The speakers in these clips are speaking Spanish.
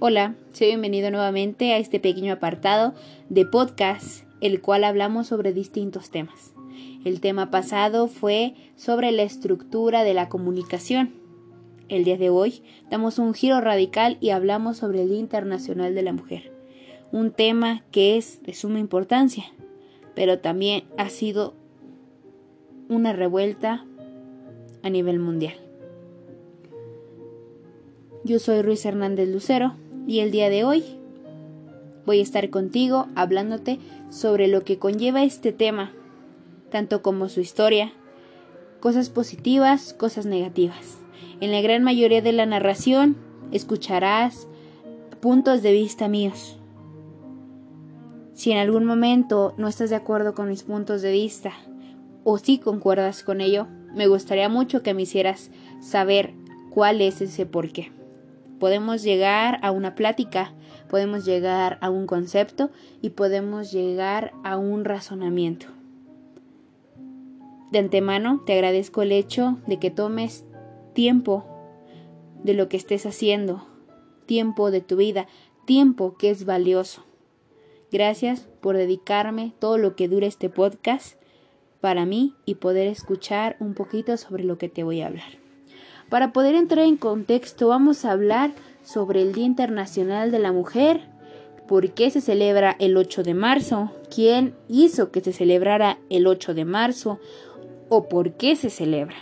Hola, soy bienvenido nuevamente a este pequeño apartado de podcast, el cual hablamos sobre distintos temas. El tema pasado fue sobre la estructura de la comunicación. El día de hoy damos un giro radical y hablamos sobre el Día Internacional de la Mujer, un tema que es de suma importancia, pero también ha sido una revuelta a nivel mundial. Yo soy Ruiz Hernández Lucero y el día de hoy voy a estar contigo hablándote sobre lo que conlleva este tema, tanto como su historia, cosas positivas, cosas negativas. En la gran mayoría de la narración escucharás puntos de vista míos. Si en algún momento no estás de acuerdo con mis puntos de vista o si concuerdas con ello, me gustaría mucho que me hicieras saber cuál es ese porqué. Podemos llegar a una plática, podemos llegar a un concepto y podemos llegar a un razonamiento. De antemano te agradezco el hecho de que tomes tiempo de lo que estés haciendo, tiempo de tu vida, tiempo que es valioso. Gracias por dedicarme todo lo que dure este podcast para mí y poder escuchar un poquito sobre lo que te voy a hablar. Para poder entrar en contexto, vamos a hablar sobre el Día Internacional de la Mujer, por qué se celebra el 8 de marzo, quién hizo que se celebrara el 8 de marzo o por qué se celebra.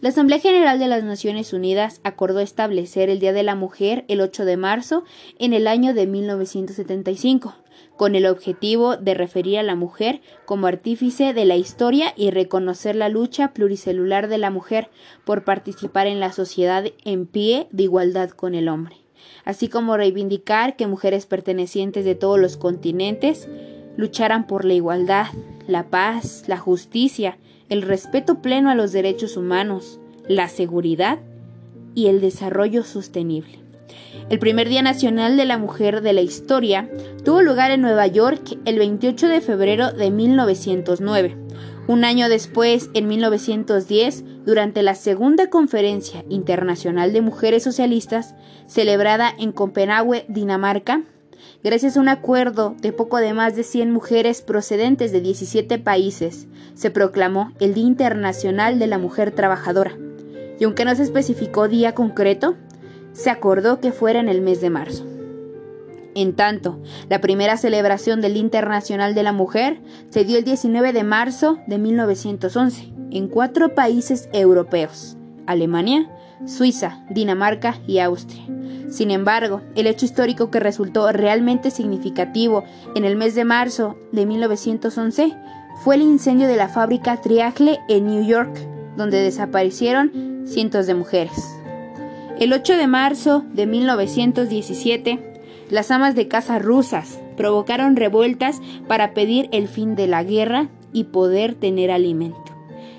La Asamblea General de las Naciones Unidas acordó establecer el Día de la Mujer el 8 de marzo en el año de 1975 con el objetivo de referir a la mujer como artífice de la historia y reconocer la lucha pluricelular de la mujer por participar en la sociedad en pie de igualdad con el hombre, así como reivindicar que mujeres pertenecientes de todos los continentes lucharan por la igualdad, la paz, la justicia, el respeto pleno a los derechos humanos, la seguridad y el desarrollo sostenible. El primer Día Nacional de la Mujer de la historia tuvo lugar en Nueva York el 28 de febrero de 1909. Un año después, en 1910, durante la Segunda Conferencia Internacional de Mujeres Socialistas, celebrada en Copenhague, Dinamarca, gracias a un acuerdo de poco más de 100 mujeres procedentes de 17 países, se proclamó el Día Internacional de la Mujer Trabajadora. Y aunque no se especificó día concreto, se acordó que fuera en el mes de marzo. En tanto, la primera celebración del Internacional de la Mujer se dio el 19 de marzo de 1911 en cuatro países europeos, Alemania, Suiza, Dinamarca y Austria. Sin embargo, el hecho histórico que resultó realmente significativo en el mes de marzo de 1911 fue el incendio de la fábrica Triagle en New York, donde desaparecieron cientos de mujeres. El 8 de marzo de 1917, las amas de casa rusas provocaron revueltas para pedir el fin de la guerra y poder tener alimento.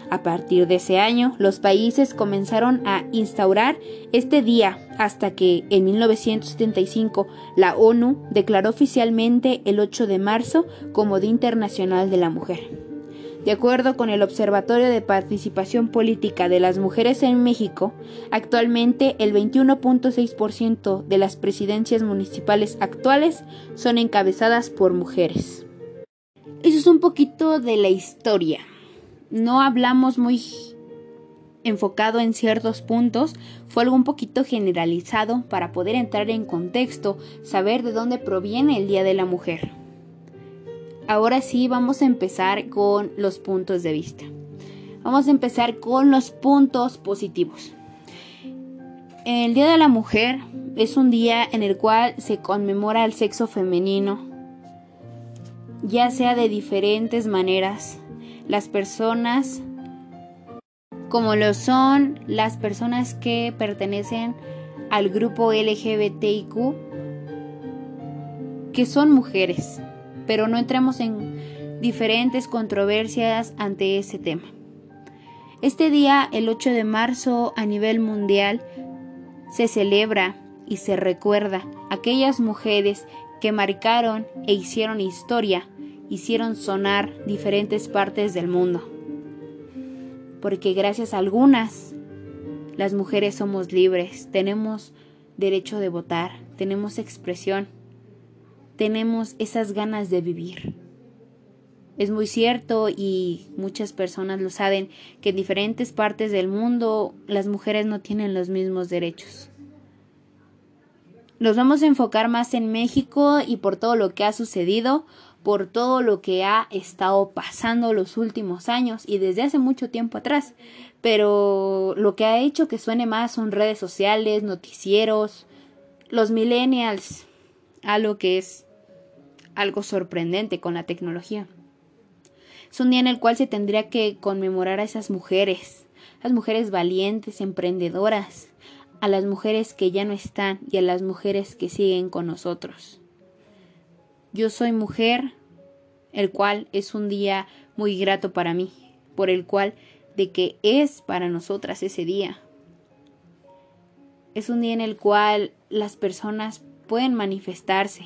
A partir de ese año, los países comenzaron a instaurar este día hasta que en 1975 la ONU declaró oficialmente el 8 de marzo como Día Internacional de la Mujer. De acuerdo con el Observatorio de Participación Política de las Mujeres en México, actualmente el 21.6% de las presidencias municipales actuales son encabezadas por mujeres. Eso es un poquito de la historia. No hablamos muy enfocado en ciertos puntos, fue algo un poquito generalizado para poder entrar en contexto, saber de dónde proviene el Día de la Mujer. Ahora sí vamos a empezar con los puntos de vista. Vamos a empezar con los puntos positivos. El Día de la Mujer es un día en el cual se conmemora el sexo femenino, ya sea de diferentes maneras. Las personas, como lo son las personas que pertenecen al grupo LGBTIQ, que son mujeres pero no entremos en diferentes controversias ante ese tema. Este día, el 8 de marzo, a nivel mundial, se celebra y se recuerda aquellas mujeres que marcaron e hicieron historia, hicieron sonar diferentes partes del mundo. Porque gracias a algunas, las mujeres somos libres, tenemos derecho de votar, tenemos expresión, tenemos esas ganas de vivir. Es muy cierto y muchas personas lo saben que en diferentes partes del mundo las mujeres no tienen los mismos derechos. Nos vamos a enfocar más en México y por todo lo que ha sucedido, por todo lo que ha estado pasando los últimos años y desde hace mucho tiempo atrás. Pero lo que ha hecho que suene más son redes sociales, noticieros, los millennials, algo que es algo sorprendente con la tecnología. Es un día en el cual se tendría que conmemorar a esas mujeres, las mujeres valientes, emprendedoras, a las mujeres que ya no están y a las mujeres que siguen con nosotros. Yo soy mujer, el cual es un día muy grato para mí, por el cual de que es para nosotras ese día. Es un día en el cual las personas pueden manifestarse,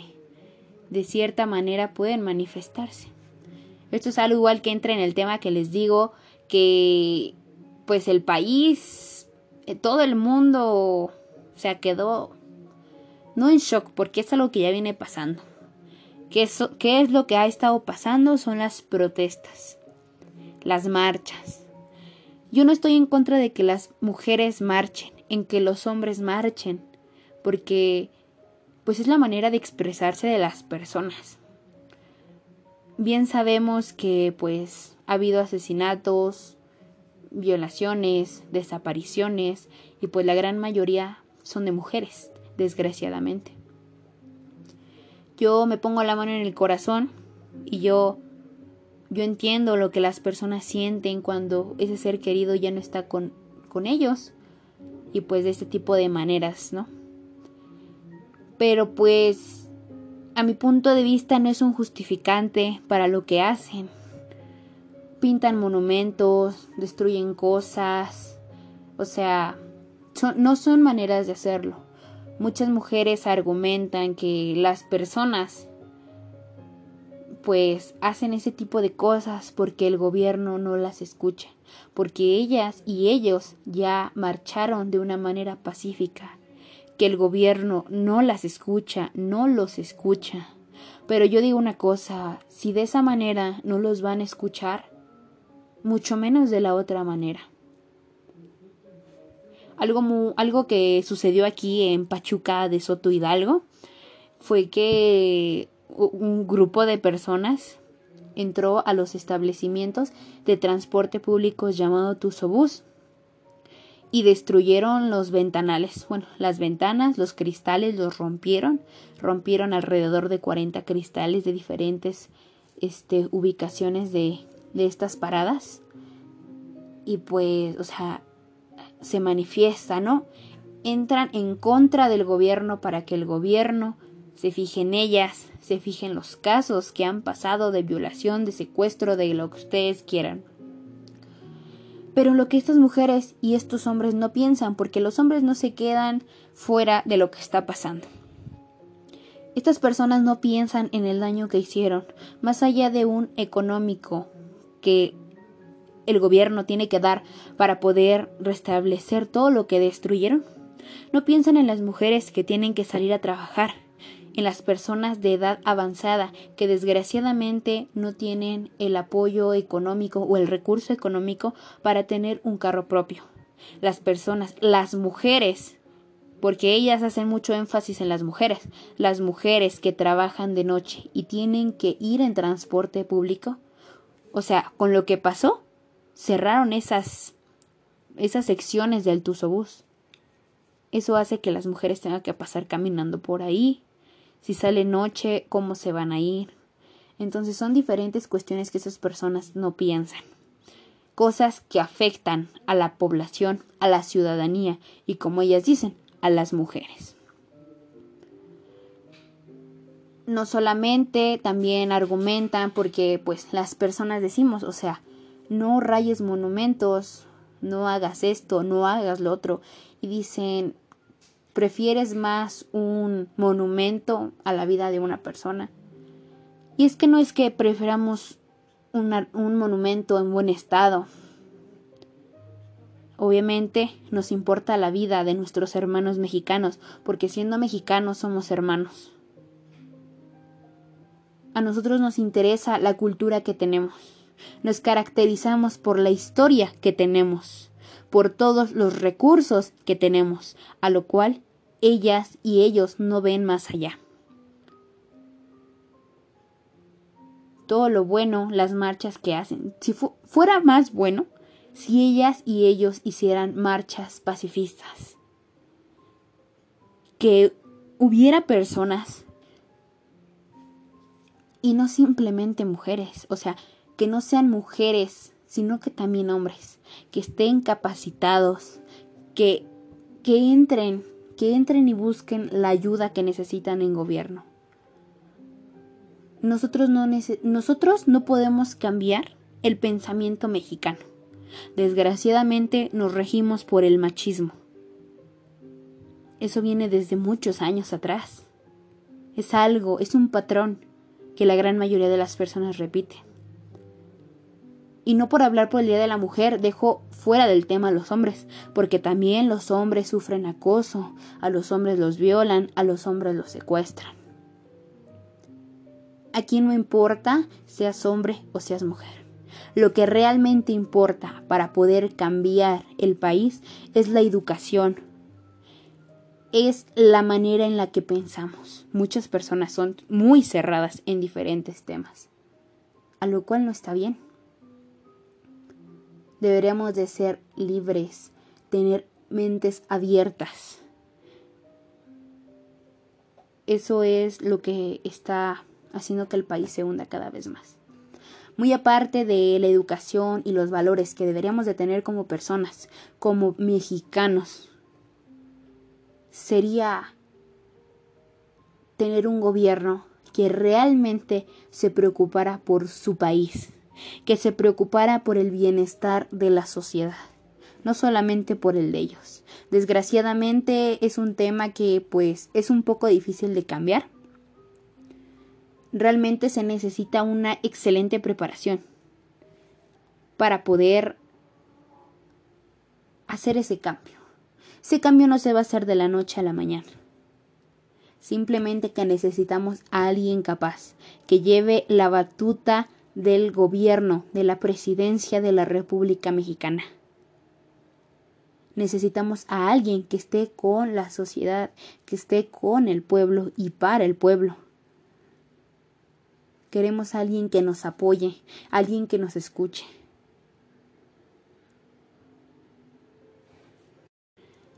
de cierta manera pueden manifestarse. Esto es algo igual que entra en el tema que les digo, que pues el país, eh, todo el mundo, o sea, quedó no en shock, porque es algo que ya viene pasando. ¿Qué ¿Qué es lo que ha estado pasando? Son las protestas, las marchas. Yo no estoy en contra de que las mujeres marchen, en que los hombres marchen, porque pues es la manera de expresarse de las personas. Bien sabemos que pues ha habido asesinatos, violaciones, desapariciones y pues la gran mayoría son de mujeres, desgraciadamente. Yo me pongo la mano en el corazón y yo yo entiendo lo que las personas sienten cuando ese ser querido ya no está con, con ellos y pues de este tipo de maneras, ¿no? Pero pues a mi punto de vista no es un justificante para lo que hacen. Pintan monumentos, destruyen cosas, o sea, no son maneras de hacerlo. Muchas mujeres argumentan que las personas pues hacen ese tipo de cosas porque el gobierno no las escucha, porque ellas y ellos ya marcharon de una manera pacífica, que el gobierno no las escucha, no los escucha. Pero yo digo una cosa, si de esa manera no los van a escuchar, mucho menos de la otra manera. Algo, algo que sucedió aquí en Pachuca de Soto Hidalgo fue que un grupo de personas entró a los establecimientos de transporte público llamado Tusobús y destruyeron los ventanales, bueno, las ventanas, los cristales los rompieron, rompieron alrededor de 40 cristales de diferentes este, ubicaciones de, de estas paradas y pues, o sea, se manifiesta, ¿no? Entran en contra del gobierno para que el gobierno se fije en ellas, se fije en los casos que han pasado de violación, de secuestro, de lo que ustedes quieran. Pero lo que estas mujeres y estos hombres no piensan, porque los hombres no se quedan fuera de lo que está pasando. Estas personas no piensan en el daño que hicieron, más allá de un económico que el gobierno tiene que dar para poder restablecer todo lo que destruyeron? No piensan en las mujeres que tienen que salir a trabajar, en las personas de edad avanzada que desgraciadamente no tienen el apoyo económico o el recurso económico para tener un carro propio. Las personas, las mujeres, porque ellas hacen mucho énfasis en las mujeres, las mujeres que trabajan de noche y tienen que ir en transporte público. O sea, con lo que pasó, cerraron esas, esas secciones del Tusobús. Eso hace que las mujeres tengan que pasar caminando por ahí. Si sale noche, ¿cómo se van a ir? Entonces son diferentes cuestiones que esas personas no piensan. Cosas que afectan a la población, a la ciudadanía y como ellas dicen, a las mujeres. No solamente también argumentan porque pues las personas decimos, o sea, no rayes monumentos, no hagas esto, no hagas lo otro. Y dicen, prefieres más un monumento a la vida de una persona. Y es que no es que preferamos un monumento en buen estado. obviamente nos importa la vida de nuestros hermanos mexicanos, porque siendo mexicanos somos hermanos. A nosotros nos interesa la cultura que tenemos. Nos caracterizamos por la historia que tenemos, por todos los recursos que tenemos, a lo cual ellas y ellos no ven más allá. Todo lo bueno, las marchas que hacen. Si fuera más bueno, si ellas y ellos hicieran marchas pacifistas. Que hubiera personas y no simplemente mujeres, o sea, que no sean mujeres, sino que también hombres, que estén capacitados, que, que entren, que entren y busquen la ayuda que necesitan en gobierno. Nosotros no, nosotros no podemos cambiar el pensamiento mexicano. Desgraciadamente nos regimos por el machismo. Eso viene desde muchos años atrás. Es algo, es un patrón que la gran mayoría de las personas repiten. Y no por hablar por el Día de la Mujer dejo fuera del tema a los hombres, porque también los hombres sufren acoso, a los hombres los violan, a los hombres los secuestran. Aquí no importa seas hombre o seas mujer. Lo que realmente importa para poder cambiar el país es la educación, es la manera en la que pensamos. Muchas personas son muy cerradas en diferentes temas, a lo cual no está bien. Deberíamos de ser libres, tener mentes abiertas. Eso es lo que está haciendo que el país se hunda cada vez más. Muy aparte de la educación y los valores que deberíamos de tener como personas, como mexicanos, sería tener un gobierno que realmente se preocupara por su país, que se preocupara por el bienestar de la sociedad, no solamente por el de ellos. Desgraciadamente es un tema que pues es un poco difícil de cambiar, realmente se necesita una excelente preparación para poder hacer ese cambio. Ese cambio no se va a hacer de la noche a la mañana. Simplemente que necesitamos a alguien capaz, que lleve la batuta del gobierno, de la presidencia de la República Mexicana. Necesitamos a alguien que esté con la sociedad, que esté con el pueblo y para el pueblo. Queremos a alguien que nos apoye, alguien que nos escuche.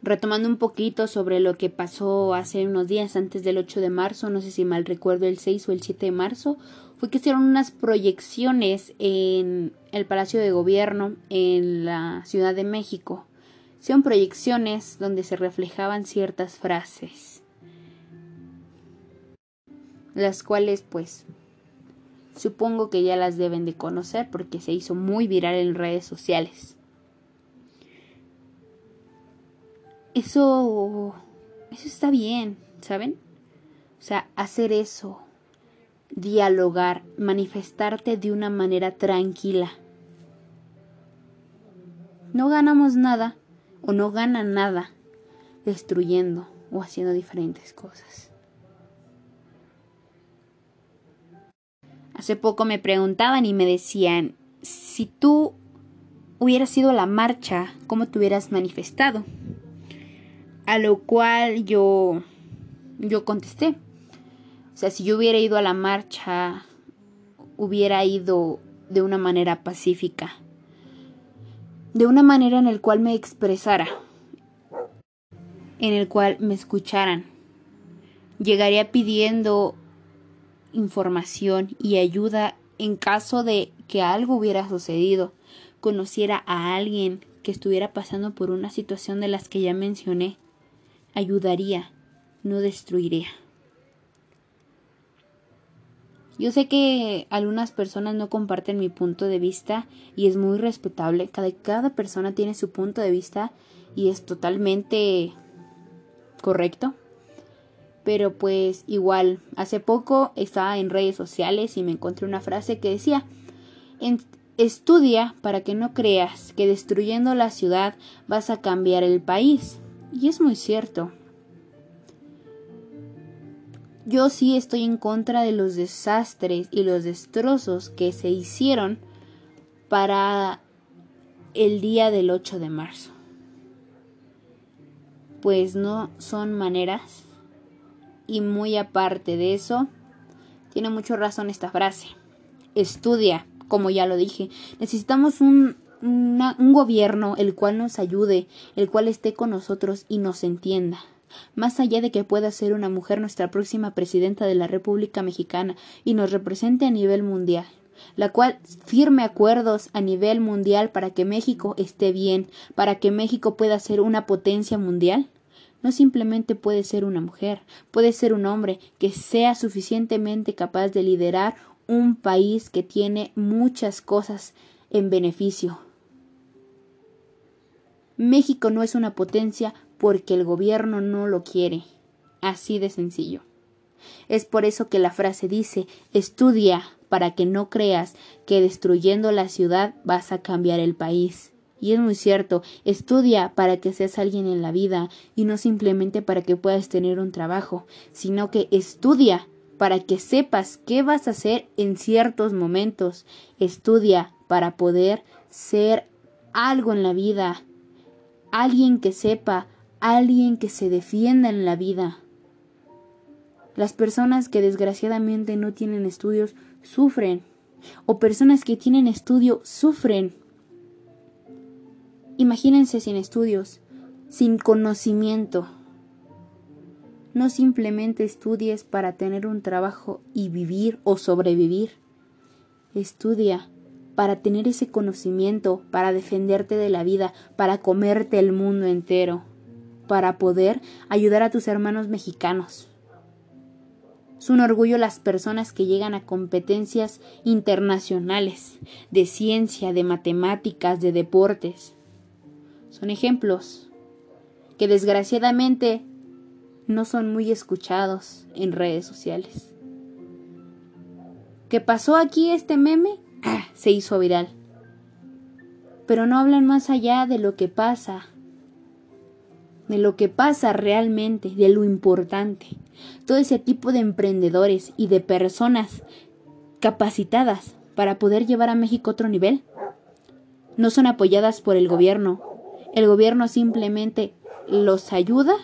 Retomando un poquito sobre lo que pasó hace unos días antes del 8 de marzo, no sé si mal recuerdo el 6 o el 7 de marzo, fue que hicieron unas proyecciones en el Palacio de Gobierno en la Ciudad de México. Son proyecciones donde se reflejaban ciertas frases, las cuales pues Supongo que ya las deben de conocer porque se hizo muy viral en redes sociales. Eso eso está bien, ¿saben? O sea, hacer eso, dialogar, manifestarte de una manera tranquila. No ganamos nada o no ganan nada destruyendo o haciendo diferentes cosas. Hace poco me preguntaban y me decían, si tú hubieras ido a la marcha, ¿cómo te hubieras manifestado? A lo cual yo, yo contesté. O sea, si yo hubiera ido a la marcha, hubiera ido de una manera pacífica. De una manera en el cual me expresara. En el cual me escucharan. Llegaría pidiendo información y ayuda en caso de que algo hubiera sucedido, conociera a alguien que estuviera pasando por una situación de las que ya mencioné, ayudaría, no destruiría. Yo sé que algunas personas no comparten mi punto de vista y es muy respetable. Cada, persona tiene su punto de vista y es totalmente correcto pero pues igual, hace poco estaba en redes sociales y me encontré una frase que decía, Estudia para que no creas que destruyendo la ciudad vas a cambiar el país. Y es muy cierto. Yo sí estoy en contra de los desastres y los destrozos que se hicieron para el día del 8 de marzo. Pues no son maneras. Y muy aparte de eso, tiene mucha razón esta frase. Estudia, como ya lo dije. Necesitamos un, un gobierno el cual nos ayude, el cual esté con nosotros y nos entienda. Más allá de que pueda ser una mujer nuestra próxima presidenta de la República Mexicana y nos represente a nivel mundial, la cual firme acuerdos a nivel mundial para que México esté bien, para que México pueda ser una potencia mundial, no simplemente puede ser una mujer, puede ser un hombre que sea suficientemente capaz de liderar un país que tiene muchas cosas en beneficio. México no es una potencia porque el gobierno no lo quiere. Así de sencillo. Es por eso que la frase dice estudia para que no creas que destruyendo la ciudad vas a cambiar el país. Y es muy cierto, estudia para que seas alguien en la vida y no simplemente para que puedas tener un trabajo, sino que estudia para que sepas qué vas a hacer en ciertos momentos. Estudia para poder ser algo en la vida, alguien que sepa, alguien que se defienda en la vida. Las personas que desgraciadamente no tienen estudios sufren, o personas que tienen estudio sufren. Imagínense sin estudios, sin conocimiento. No simplemente estudies para tener un trabajo y vivir o sobrevivir. Estudia para tener ese conocimiento, para defenderte de la vida, para comerte el mundo entero, para poder ayudar a tus hermanos mexicanos. Es un orgullo las personas que llegan a competencias internacionales de ciencia, de matemáticas, de deportes. Son ejemplos que desgraciadamente no son muy escuchados en redes sociales. ¿Qué pasó aquí este meme? Ah, se hizo viral. Pero no hablan más allá de lo que pasa, de lo que pasa realmente, de lo importante. Todo ese tipo de emprendedores y de personas capacitadas para poder llevar a México a otro nivel no son apoyadas por el gobierno. El gobierno simplemente los ayuda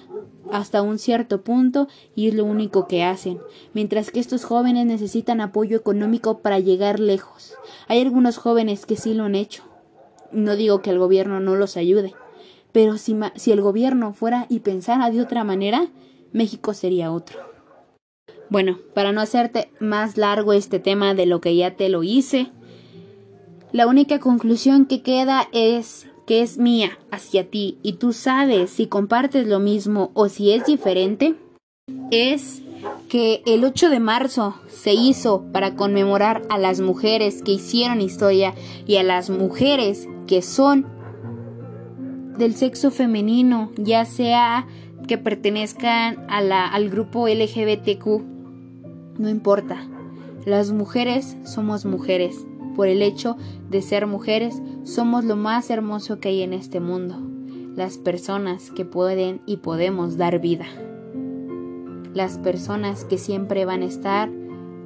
hasta un cierto punto y es lo único que hacen, mientras que estos jóvenes necesitan apoyo económico para llegar lejos. Hay algunos jóvenes que sí lo han hecho. No digo que el gobierno no los ayude, pero si, si el gobierno fuera y pensara de otra manera, México sería otro. Bueno, para no hacerte más largo este tema de lo que ya te lo hice, la única conclusión que queda es que es mía hacia ti y tú sabes si compartes lo mismo o si es diferente, es que el 8 de marzo se hizo para conmemorar a las mujeres que hicieron historia y a las mujeres que son del sexo femenino, ya sea que pertenezcan al grupo LGBTQ, no importa. Las mujeres somos mujeres por el hecho de ser mujeres, somos lo más hermoso que hay en este mundo, las personas que pueden y podemos dar vida, las personas que siempre van a estar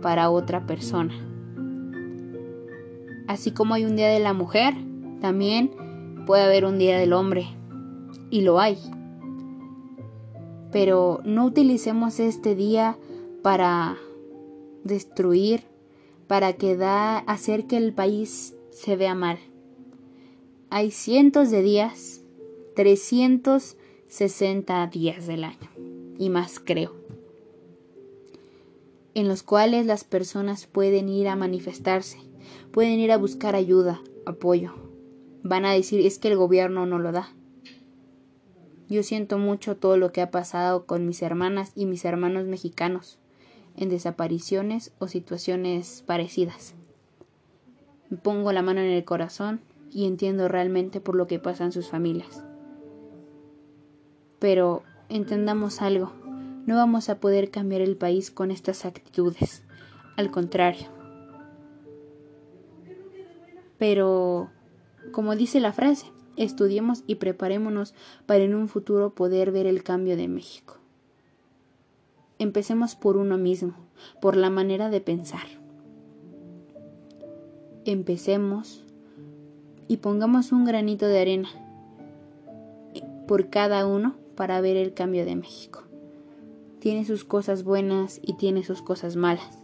para otra persona. Así como hay un día de la mujer, también puede haber un día del hombre, y lo hay. Pero no utilicemos este día para destruir para que da, hacer que el país se vea mal. Hay cientos de días, 360 días del año, y más creo, en los cuales las personas pueden ir a manifestarse, pueden ir a buscar ayuda, apoyo. Van a decir es que el gobierno no lo da. Yo siento mucho todo lo que ha pasado con mis hermanas y mis hermanos mexicanos en desapariciones o situaciones parecidas. Pongo la mano en el corazón y entiendo realmente por lo que pasan sus familias. Pero entendamos algo, no vamos a poder cambiar el país con estas actitudes. Al contrario, Pero, como dice la frase, estudiemos y preparémonos para en un futuro poder ver el cambio de México. Empecemos por uno mismo, por la manera de pensar. Empecemos y pongamos un granito de arena por cada uno para ver el cambio de México. Tiene sus cosas buenas y tiene sus cosas malas.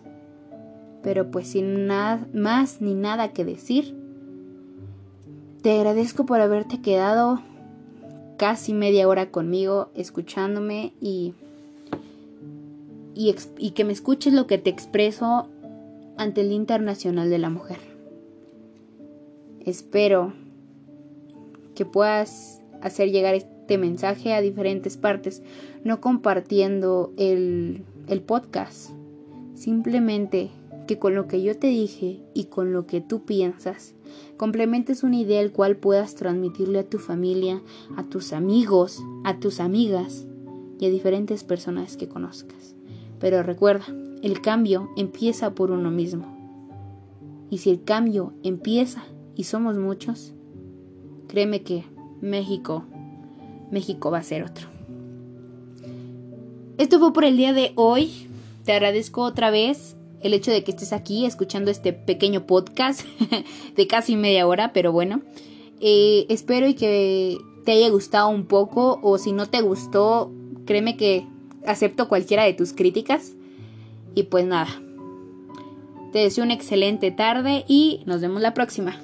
Pero pues sin nada más ni nada que decir, te agradezco por haberte quedado casi media hora conmigo escuchándome y, y, que me escuches lo que te expreso ante el Internacional de la Mujer. Espero que puedas hacer llegar este mensaje a diferentes partes, no compartiendo el, el podcast. Simplemente que con lo que yo te dije y con lo que tú piensas, complementes una idea el cual puedas transmitirle a tu familia, a tus amigos, a tus amigas y a diferentes personas que conozcas. Pero recuerda, el cambio empieza por uno mismo. Y si el cambio empieza y somos muchos, créeme que México, México va a ser otro. Esto fue por el día de hoy. Te agradezco otra vez el hecho de que estés aquí escuchando este pequeño podcast de casi media hora, pero bueno. Eh, espero y que te haya gustado un poco o si no te gustó, créeme que acepto cualquiera de tus críticas. Y pues nada, te deseo una excelente tarde y nos vemos la próxima.